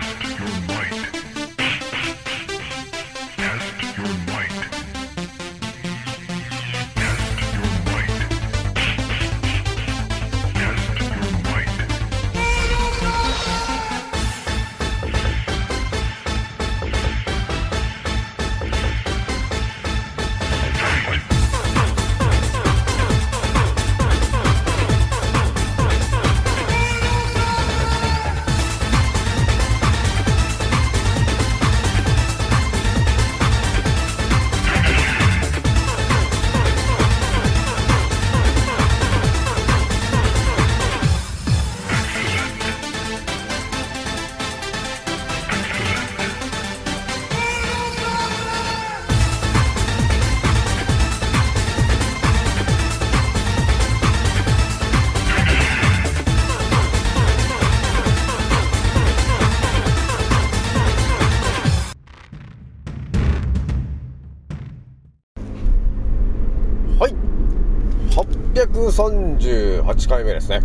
Test your might. 238回目ですね。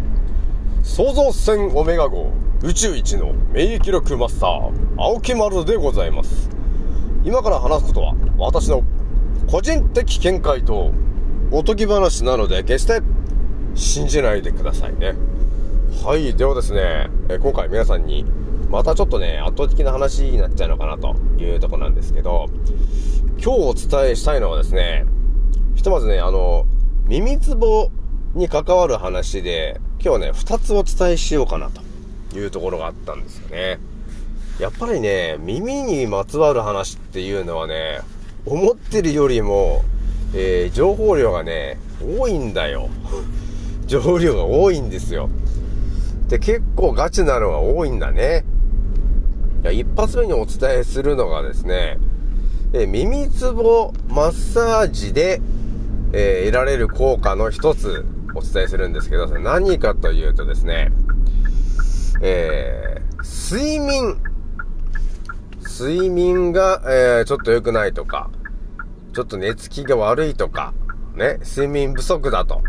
創造船オメガ号宇宙一の免疫力マスター、青木丸でございます。今から話すことは私の個人的見解とおとぎ話なので決して信じないでくださいね。はい、ではですね、今回皆さんにまたちょっとね、圧倒的な話になっちゃうのかなというとこなんですけど、今日お伝えしたいのはですね、ひとまずね、あの、耳つぼに関わる話で、今日ね、二つお伝えしようかなというところがあったんですよね。やっぱりね、耳にまつわる話っていうのはね、思ってるよりも、えー、情報量がね、多いんだよ。情報量が多いんですよ。で、結構ガチなのが多いんだね。いや、一発目にお伝えするのがですね、えー耳つぼマッサージで、えー、得られる効果の一つお伝えするんですけど、何かというとですね、えー、睡眠。睡眠が、えー、ちょっと良くないとか、ちょっと寝つきが悪いとか、ね、睡眠不足だと、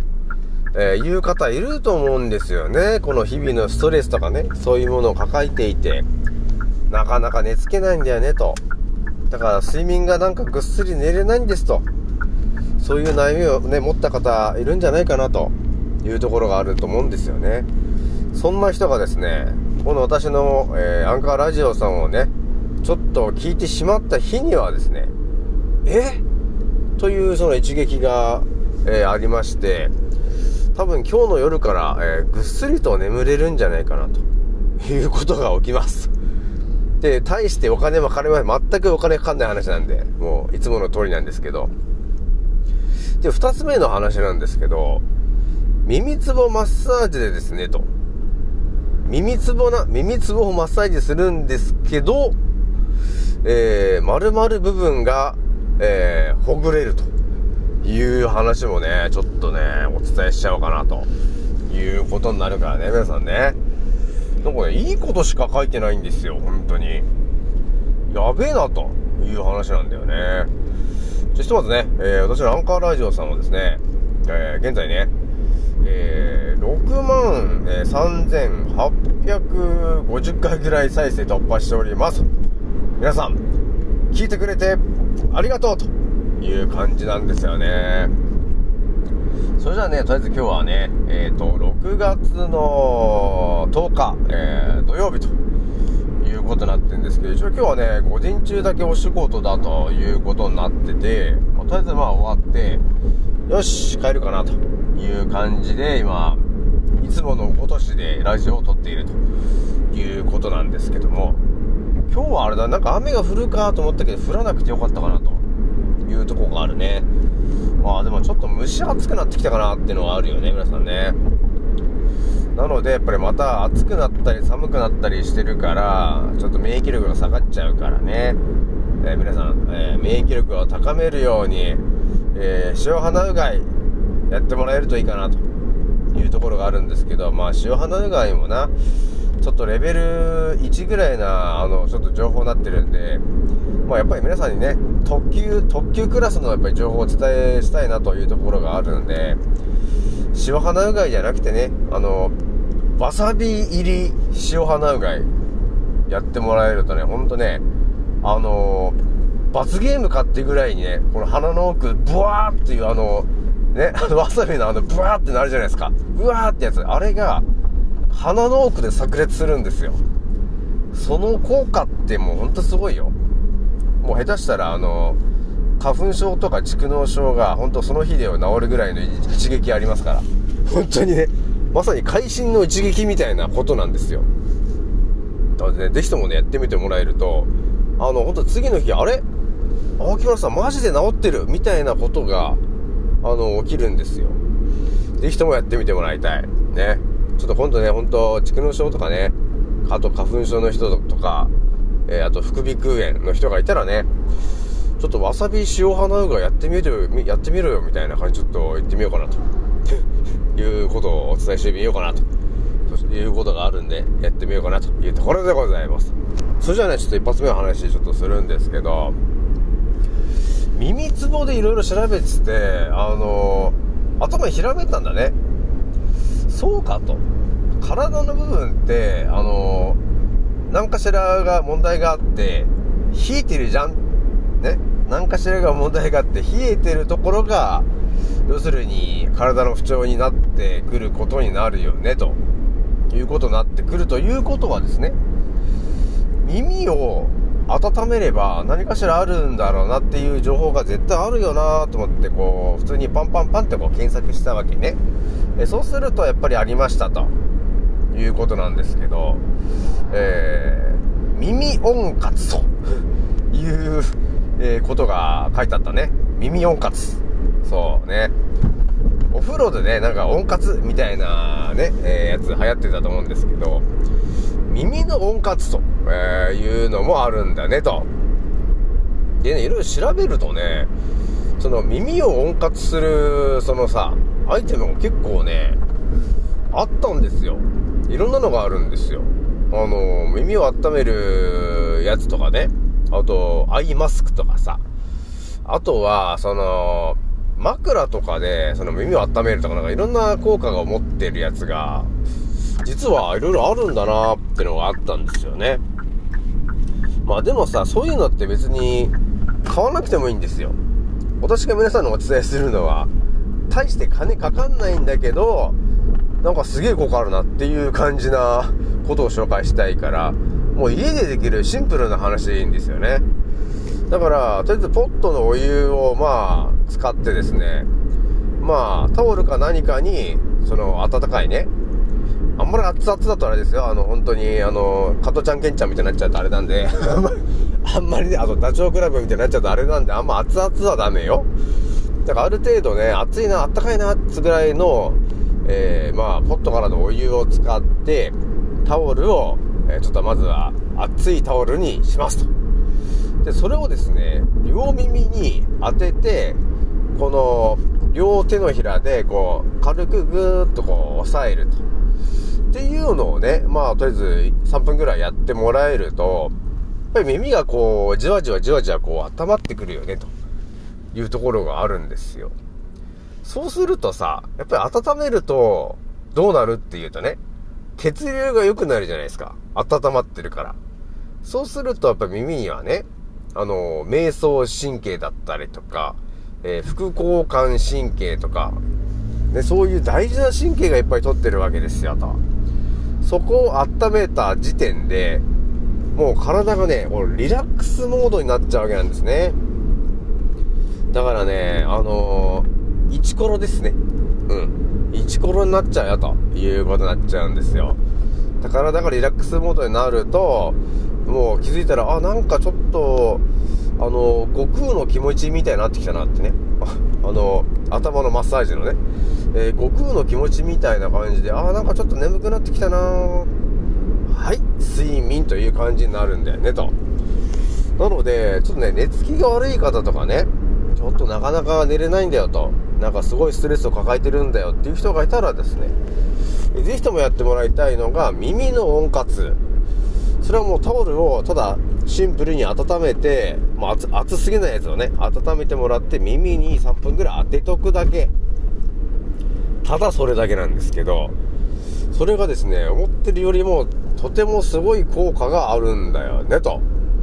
えー、いう方いると思うんですよね。この日々のストレスとかね、そういうものを抱えていて、なかなか寝つけないんだよね、と。だから睡眠がなんかぐっすり寝れないんですと。そういう悩みをね、持った方いるんじゃないかなというところがあると思うんですよね。そんな人がですね、この私の、えー、アンカーラジオさんをね、ちょっと聞いてしまった日にはですね、え？というその一撃が、えー、ありまして、多分今日の夜から、えー、ぐっすりと眠れるんじゃないかなということが起きます。で、大してお金もかかりません。全くお金かかんない話なんで、もういつもの通りなんですけど、で、二つ目の話なんですけど、耳つぼマッサージでですね、と。耳つぼな、耳つぼをマッサージするんですけど、えー、丸々部分が、えー、ほぐれるという話もね、ちょっとね、お伝えしちゃおうかなということになるからね、皆さんね。なんかね、いいことしか書いてないんですよ、本当に。やべえな、という話なんだよね。ひとまずね、えー、私のアンカーラジオさんはですね、えー、現在ね、えー、6万、え3850回ぐらい再生突破しております。皆さん、聞いてくれてありがとうという感じなんですよね。それじゃあね、とりあえず今日はね、えっ、ー、と、6月の10日、えー、土曜日とことになってるんですけど、一応今日はね、午前中だけお仕事だということになってて、まあ、とりあえずまあ終わって、よし、帰るかなという感じで、今、いつものごとしでラジオを撮っているということなんですけども、今日はあれだ、なんか雨が降るかと思ったけど、降らなくてよかったかなというとこがあるね。まあでもちょっと蒸し暑くなってきたかなっていうのはあるよね、皆さんね。なので、やっぱりまた暑くなったり寒くなったりしてるから、ちょっと免疫力が下がっちゃうからね。えー、皆さん、えー、免疫力を高めるように、えー、塩鼻うがいやってもらえるといいかなというところがあるんですけど、まあ塩鼻うがいもな、ちょっとレベル1ぐらいな、あの、ちょっと情報になってるんで、まあやっぱり皆さんにね、特急、特急クラスのやっぱり情報をお伝えしたいなというところがあるんで、塩鼻うがいじゃなくてね、あの、わさび入り塩鼻うがいやってもらえるとね、ほんとね、あの、罰ゲームかってぐらいにね、この鼻の奥、ブワーっていうあの、ね、あの、わさびのあの、ブワーってなるじゃないですか。ブワーってやつ。あれが、鼻の奥で炸裂するんですよ。その効果ってもうほんとすごいよ。もう下手したら、あの、花粉症とか蓄膿症が、本当その日では治るぐらいの一撃ありますから。本当にね、まさに会心の一撃みたいなことなんですよ。だからね、ぜひともね、やってみてもらえると、あの、本当次の日、あれ？青木村さんマジで治ってる？みたいなことが、あの、起きるんですよ。ぜひともやってみてもらいたい。ね。ちょっと今度ね、ほんと、蓄膿症とかね、あと花粉症の人とか、えー、あと副鼻腔炎の人がいたらね、ちょっとわさび塩花うがやってみるやってみろよみたいな感じちょっと言ってみようかなと。いうことをお伝えしてみようかなと。いうことがあるんでやってみようかなというところでございます。それじゃあねちょっと一発目の話ちょっとするんですけど耳つぼでいろいろ調べててあの頭ひらめいたんだね。そうかと。体の部分ってあの何かしらが問題があって冷えてるじゃん。ね。何かしらが問題があって冷えてるところが要するに体の不調になってくることになるよねと。いうことになってくるということはですね耳を温めれば何かしらあるんだろうなっていう情報が絶対あるよなと思ってこう普通にパンパンパンってこう検索したわけね。えそうするとやっぱりありましたと。いうことなんですけど、えー、耳温活という、えー、ことが書いてあったね。耳温活。そうね。お風呂でねなんか温活みたいなね、えー、やつ流行ってたと思うんですけど耳の温活と、えいうのもあるんだねと。でねいろいろ調べるとねその耳を温活するそのさアイテムも結構ねあったんですよ。いろんなのがあるんですよ。あの耳を温めるやつとかね。あとアイマスクとかさあとはその枕とかでその耳を温めるとかなんかいろんな効果が持ってるやつが実はいろいろあるんだなーってのがあったんですよね。まあでもさ、そういうのって別に買わなくてもいいんですよ。私が皆さんにお伝えするのは、大して金かかんないんだけど、なんかすげえ効果あるなっていう感じなことを紹介したいから、もう家でできるシンプルな話でいいんですよね。だから、とりあえずポットのお湯をまあ使ってですね、まあタオルか何かに、その温かいね、あんまり熱々だとあれですよ。あの、本当に、あの、加トちゃんケンちゃんみたいになっちゃうとあれなんで、あんまりね、あとダチョウ倶楽部みたいになっちゃうとあれなんで、あんま熱々はダメよ。だからある程度ね、熱いな、あったかいな、つぐらいの、えー、まあ、ポットからのお湯を使って、タオルを、え、ちょっとまずは熱いタオルにしますと。で、それをですね、両耳に当てて、この、両手のひらで、こう、軽くぐーっとこう、押さえると。っていうのをね、まあ、とりあえず3分ぐらいやってもらえると、やっぱり耳がこう、じわじわじわじわこう、温まってくるよね、というところがあるんですよ。そうするとさ、やっぱり温めると、どうなるっていうとね、血流が良くなるじゃないですか。温まってるから。そうすると、やっぱ耳にはね、あの、瞑想神経だったりとか、えー、副交感神経とか、ね、そういう大事な神経がいっぱい取ってるわけですよ、と。そこを温めた時点で、もう体がね、リラックスモードになっちゃうわけなんですね。だからね、あのー、イチコロですね。うん。イチコロになっちゃうよ、ということになっちゃうんですよ。だからだからリラックスモードになると、もう気づいたら、あ、なんかちょっと、あの、悟空の気持ちみたいになってきたなってね。あの、頭のマッサージのね。えー、悟空の気持ちみたいな感じで、ああ、なんかちょっと眠くなってきたなはい、睡眠という感じになるんだよね、と。なので、ちょっとね、寝つきが悪い方とかね、ちょっとなかなか寝れないんだよと、なんかすごいストレスを抱えてるんだよっていう人がいたらですね、ぜひともやってもらいたいのが、耳の温活。それはもうタオルをただシンプルに温めて、まあ、熱熱すぎないやつをね、温めてもらって耳に3分ぐらい当てとくだけ。ただそれだけなんですけど、それがですね、思ってるよりもとてもすごい効果があるんだよね、と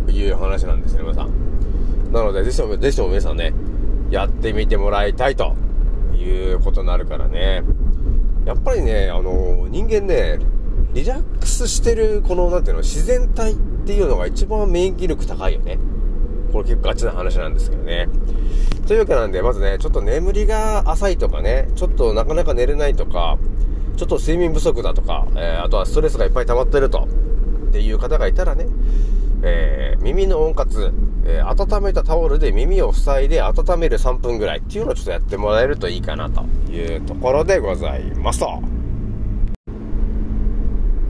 いう話なんですね、皆さん。なので、ぜひとも、ぜひとも皆さんね、やってみてもらいたいということになるからね。やっぱりね、あの、人間ね、リラックスしてる、この、なんていうの、自然体っていうのが一番免疫力高いよね。これ結構ガチな話なんですけどね。というわけなんで、まずね、ちょっと眠りが浅いとかね、ちょっとなかなか寝れないとか、ちょっと睡眠不足だとか、えー、あとはストレスがいっぱい溜まってると、っていう方がいたらね、えー、耳の温活、えー、温めたタオルで耳を塞いで温める3分ぐらいっていうのをちょっとやってもらえるといいかなというところでございますと。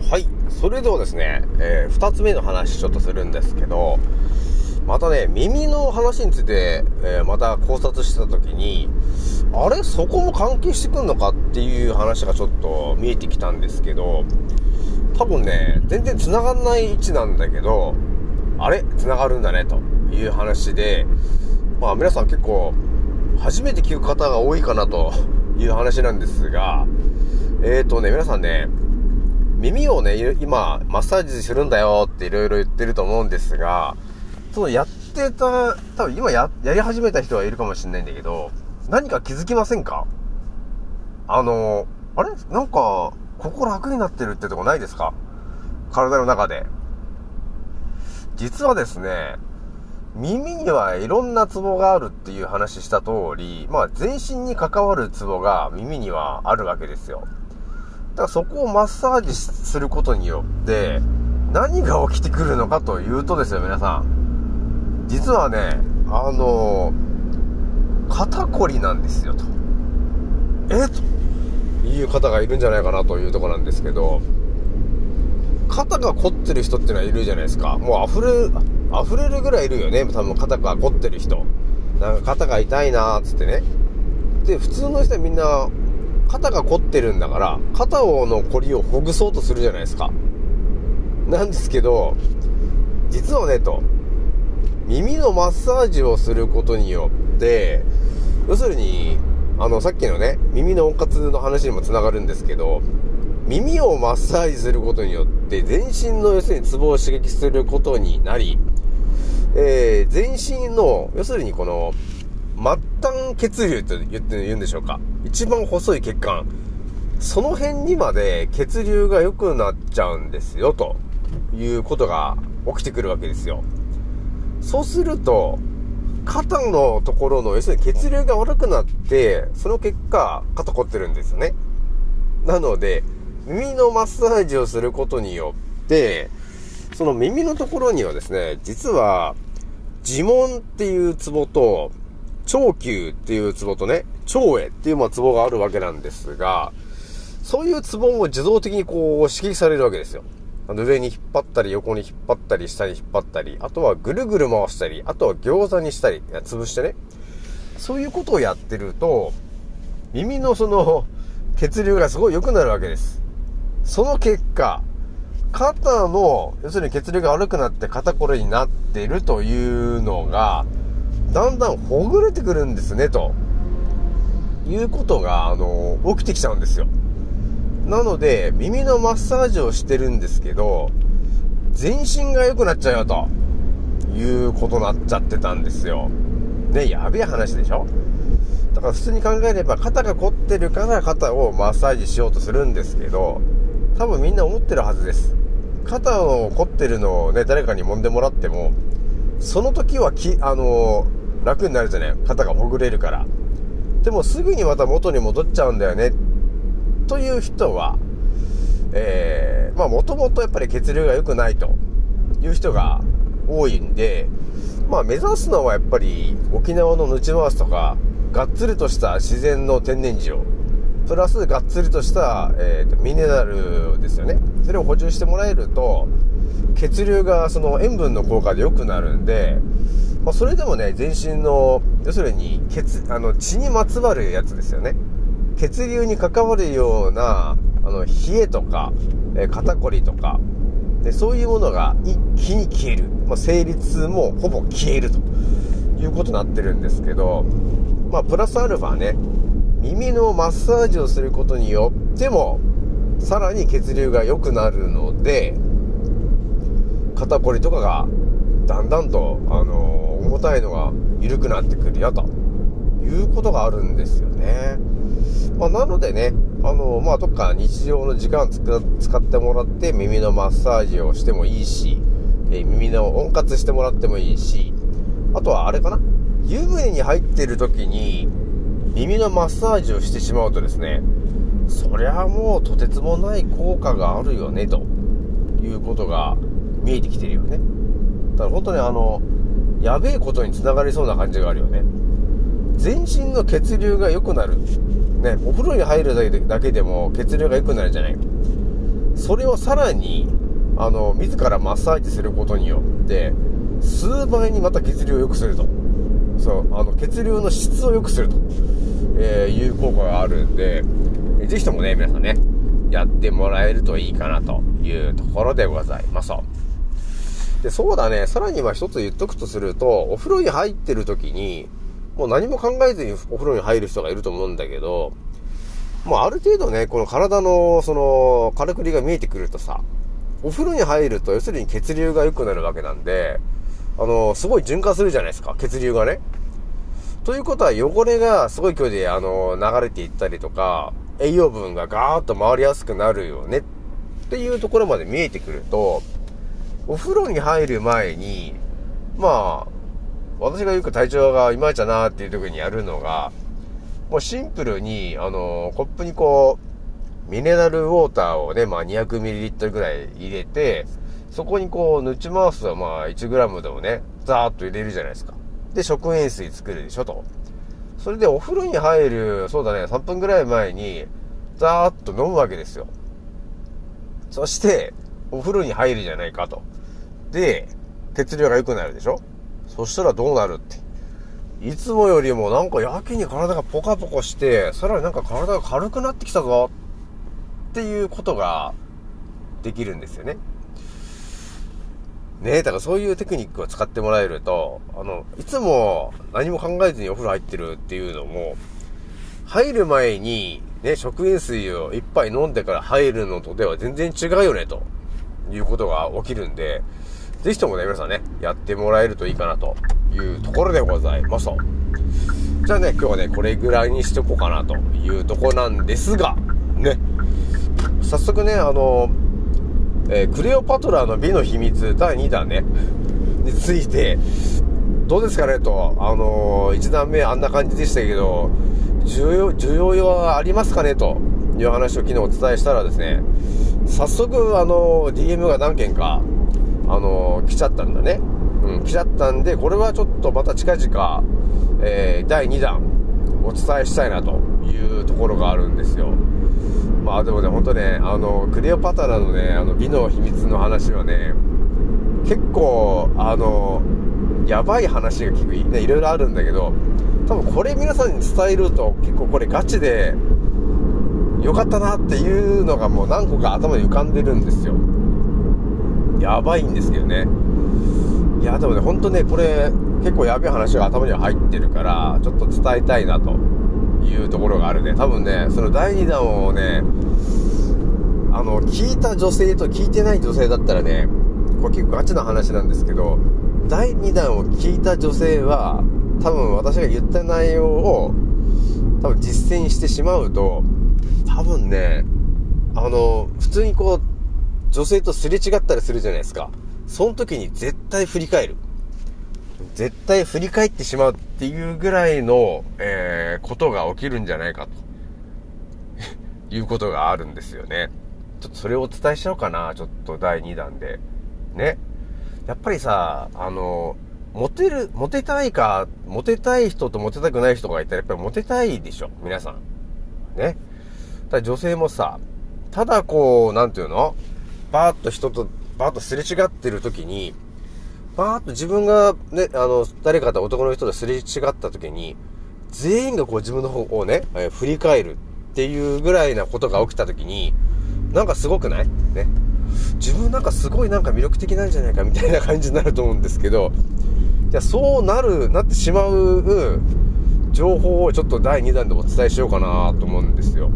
はい。それではですね、えー、2つ目の話ちょっとするんですけど、またね、耳の話について、えー、また考察してた時に、あれ？そこも関係してくんのかっていう話がちょっと見えてきたんですけど、多分ね、全然繋がんない位置なんだけど、あれ？繋がるんだね、という話で、まあ皆さん結構、初めて聞く方が多いかなという話なんですが、えーとね、皆さんね、耳をね、今、マッサージするんだよって色々言ってると思うんですが、そのやってた、多分今や、やり始めた人はいるかもしれないんだけど、何か気づきませんか？あの、あれ？なんか、ここ楽になってるってとこないですか？体の中で。実はですね、耳にはいろんなツボがあるっていう話した通り、まあ全身に関わるツボが耳にはあるわけですよ。だからそこをマッサージすることによって、何が起きてくるのかというとですよ、皆さん。実はね、あの肩こりなんですよ、と。えという方がいるんじゃないかなというとこなんですけど、肩が凝ってる人ってのはいるじゃないですか。もう溢れ、溢れるぐらいいるよね。多分肩が凝ってる人。なんか肩が痛いなーっつってね。で、普通の人はみんな、肩が凝ってるんだから、肩をの凝りをほぐそうとするじゃないですか。なんですけど、実はね、と、耳のマッサージをすることによって、要するに、あの、さっきのね、耳の温活の話にもつながるんですけど、耳をマッサージすることによって全身の要するにツボを刺激することになり、えー、全身の要するにこの末端血流と言って言うんでしょうか。一番細い血管。その辺にまで血流が良くなっちゃうんですよということが起きてくるわけですよ。そうすると肩のところの要するに血流が悪くなってその結果肩凝ってるんですよね。なので耳のマッサージをすることによって、その耳のところにはですね、実は、呪文っていうツボと、長球っていうツボとね、長栄っていうまあツボがあるわけなんですが、そういうツボも自動的にこう刺激されるわけですよ。あの上に引っ張ったり、横に引っ張ったり、下に引っ張ったり、あとはぐるぐる回したり、あとは餃子にしたり、潰してね。そういうことをやってると、耳のその血流がすごい良くなるわけです。その結果、肩の、要するに血流が悪くなって肩こりになっているというのが、だんだんほぐれてくるんですね、ということが、あの、起きてきちゃうんですよ。なので、耳のマッサージをしてるんですけど、全身が良くなっちゃうよ、ということになっちゃってたんですよ。ね、やべえ話でしょだから普通に考えれば肩が凝ってるから肩をマッサージしようとするんですけど、多分みんな思ってるはずです。肩を凝ってるのをね、誰かに揉んでもらっても、その時はき、あの、楽になるじゃない肩がほぐれるから。でもすぐにまた元に戻っちゃうんだよね。という人は、えー、まあもともとやっぱり血流が良くないという人が多いんで、まあ目指すのはやっぱり沖縄のヌチマースとか、がっつりとした自然の天然塩。プラスがっつりとした、えーと、ミネラルですよね。それを補充してもらえると血流がその塩分の効果で良くなるんで、まあ、それでもね全身の要するに血あの血にまつわるやつですよね。血流に関わるようなあの冷えとか、えー、肩こりとかでそういうものが一気に消える、まあ、生理痛もほぼ消えるということになってるんですけどまあプラスアルファね耳のマッサージをすることによっても、さらに血流が良くなるので、肩こりとかがだんだんと、あの重たいのが緩くなってくるよということがあるんですよね。まあ、なのでね、あのまあ、どっか日常の時間使ってもらって耳のマッサージをしてもいいし、え耳の温活してもらってもいいし、あとはあれかな？湯船に入ってる時に耳のマッサージをしてしまうとですね、そりゃもうとてつもない効果があるよね、ということが見えてきてるよね。だから本当にあの、やべえことに繋がりそうな感じがあるよね。全身の血流が良くなる。ね、お風呂に入るだけでだけでも血流が良くなるじゃない。それをさらに、あの、自らマッサージすることによって、数倍にまた血流を良くすると。そう、あの、血流の質を良くすると、えー、いう効果があるんで、ぜひともね、皆さんね、やってもらえるといいかなというところでございます。で、そうだね、さらには一つ言っとくとすると、お風呂に入ってる時に、もう何も考えずにお風呂に入る人がいると思うんだけど、もうある程度ね、この体の、その、からくりが見えてくるとさ、お風呂に入ると、要するに血流が良くなるわけなんで、あの、すごい循環するじゃないですか、血流がね。ということは、汚れがすごい距離で、あの、流れていったりとか、栄養分がガーッと回りやすくなるよねっていうところまで見えてくると、お風呂に入る前に、まあ、私がよく体調がいまいちだなっていう時にやるのが、もうシンプルに、あの、コップにこう、ミネラルウォーターをね、まあ 200ml ぐらい入れて、そこにこう、ヌチマウスはまあ 1g でもね、ザーッと入れるじゃないですか。で、食塩水作るでしょと。それでお風呂に入る、そうだね、3分ぐらい前に、ザーッと飲むわけですよ。そして、お風呂に入るじゃないかと。で、血流が良くなるでしょそしたらどうなるって。いつもよりもなんかやけに体がポカポカして、さらになんか体が軽くなってきたぞっていうことができるんですよね。ね。え、だからそういうテクニックを使ってもらえると、あの、いつも何も考えずにお風呂入ってるっていうのも、入る前にね、食塩水を一杯飲んでから入るのとでは全然違うよね、と。いうことが起きるんで、ぜひともね、皆さんね、やってもらえるといいかなというところでございます。じゃあね、今日はね、これぐらいにしとこうかなというとこなんですが、ね、早速ね、あの、えー、クレオパトラの美の秘密第2弾ね、について、どうですかねと、あのー、1段目あんな感じでしたけど、需要、需要はありますかねという話を昨日お伝えしたらですね、早速、あのー、DM が何件か、あのー、来ちゃったんだね。うん、来ちゃったんで、これはちょっとまた近々、えー、第2弾、お伝えしたいなというところがあるんですよ。まあでもね、ほんとね、あの、クレオパトラのね、あの、美の秘密の話はね、結構、あの、やばい話が聞く、ね、いろいろあるんだけど、多分これ皆さんに伝えると結構これガチで良かったなっていうのがもう何個か頭に浮かんでるんですよ。やばいんですけどね。いや、でもね、ほんとね、これ結構やべえ話が頭には入ってるから、ちょっと伝えたいなというところがあるね。多分ね、その第2弾をね、あの、聞いた女性と聞いてない女性だったらね、これ結構ガチな話なんですけど、第2弾を聞いた女性は、多分私が言った内容を、多分実践してしまうと、多分ね、あの、普通にこう、女性とすれ違ったりするじゃないですか。その時に絶対振り返る。絶対振り返ってしまうっていうぐらいの、えー、ことが起きるんじゃないかと。いうことがあるんですよね。ちょっとそれをお伝えしようかな。ちょっと第2弾で。ね。やっぱりさ、あの、モテる、モテたいか、モテたい人とモテたくない人がいたらやっぱりモテたいでしょ。皆さん。ね。だ女性もさ、ただこう、なんていうのバーッと人と、バーッとすれ違ってる時に、バーッと自分がね、あの、誰かと男の人とすれ違った時に、全員がこう自分の方をね、振り返るっていうぐらいなことが起きた時に、なんかすごくない？ね。自分なんかすごいなんか魅力的なんじゃないかみたいな感じになると思うんですけど、じゃあそうなる、なってしまう情報をちょっと第2弾でお伝えしようかなと思うんですよ。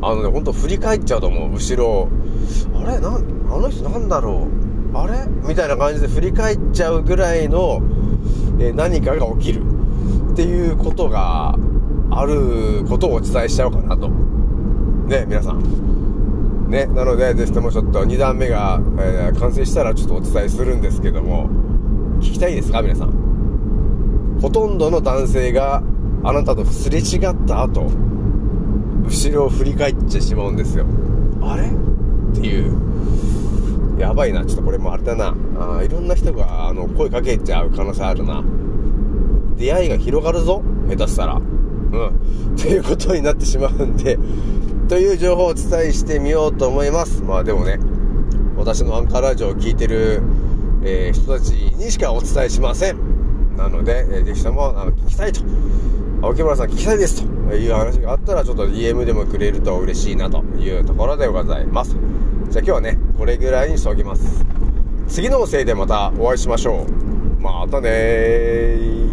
あのね、ほんと振り返っちゃうと思う、後ろ。あれ？な、あの人なんだろう？あれ？みたいな感じで振り返っちゃうぐらいの、えー、何かが起きるっていうことがあることをお伝えしちゃおうかなと。ね、皆さん。ね、なので、ぜひともちょっと2段目が、えー、完成したらちょっとお伝えするんですけども、聞きたいですか皆さん？ほとんどの男性があなたとすれ違った後、後ろを振り返ってしまうんですよ。あれ？っていう。やばいな。ちょっとこれもあれだな。あいろんな人が、あの、声かけちゃう可能性あるな。出会いが広がるぞ下手したら。うん。ということになってしまうんで、という情報をお伝えしてみようと思います。まあでもね、私のアンカーラジオを聴いてる、えー、人たちにしかお伝えしません。なので、えー、ぜひとも、あの、聞きたいと。青木村さん聞きたいですという話があったら、ちょっと DM でもくれると嬉しいなというところでございます。じゃあ今日はね、これぐらいにしておきます。次のせいでまたお会いしましょう。またね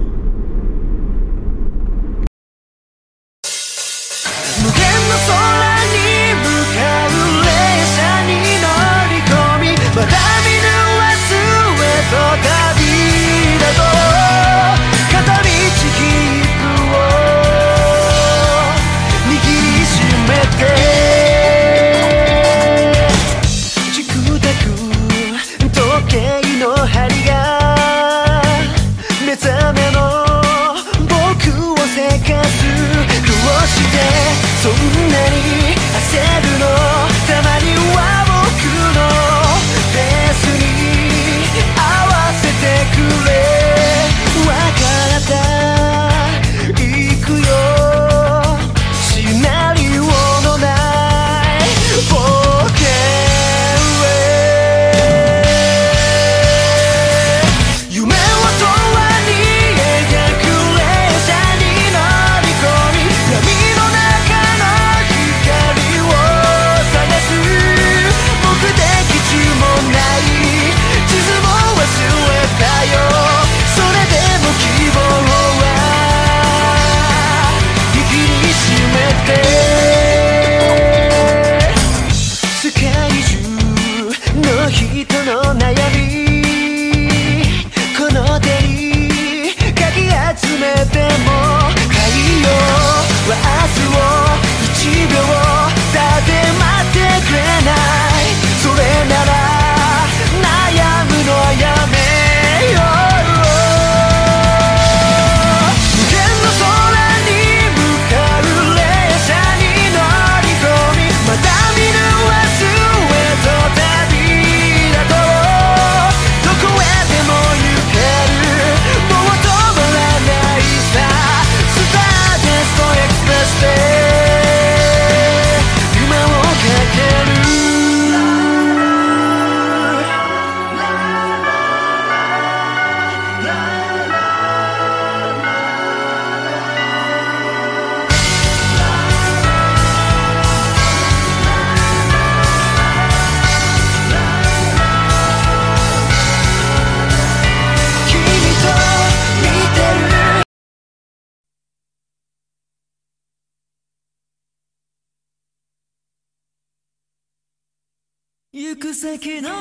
行く先のな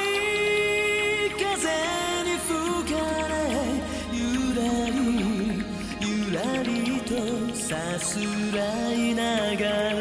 い風に吹かれゆらりゆらりとさすらいながら。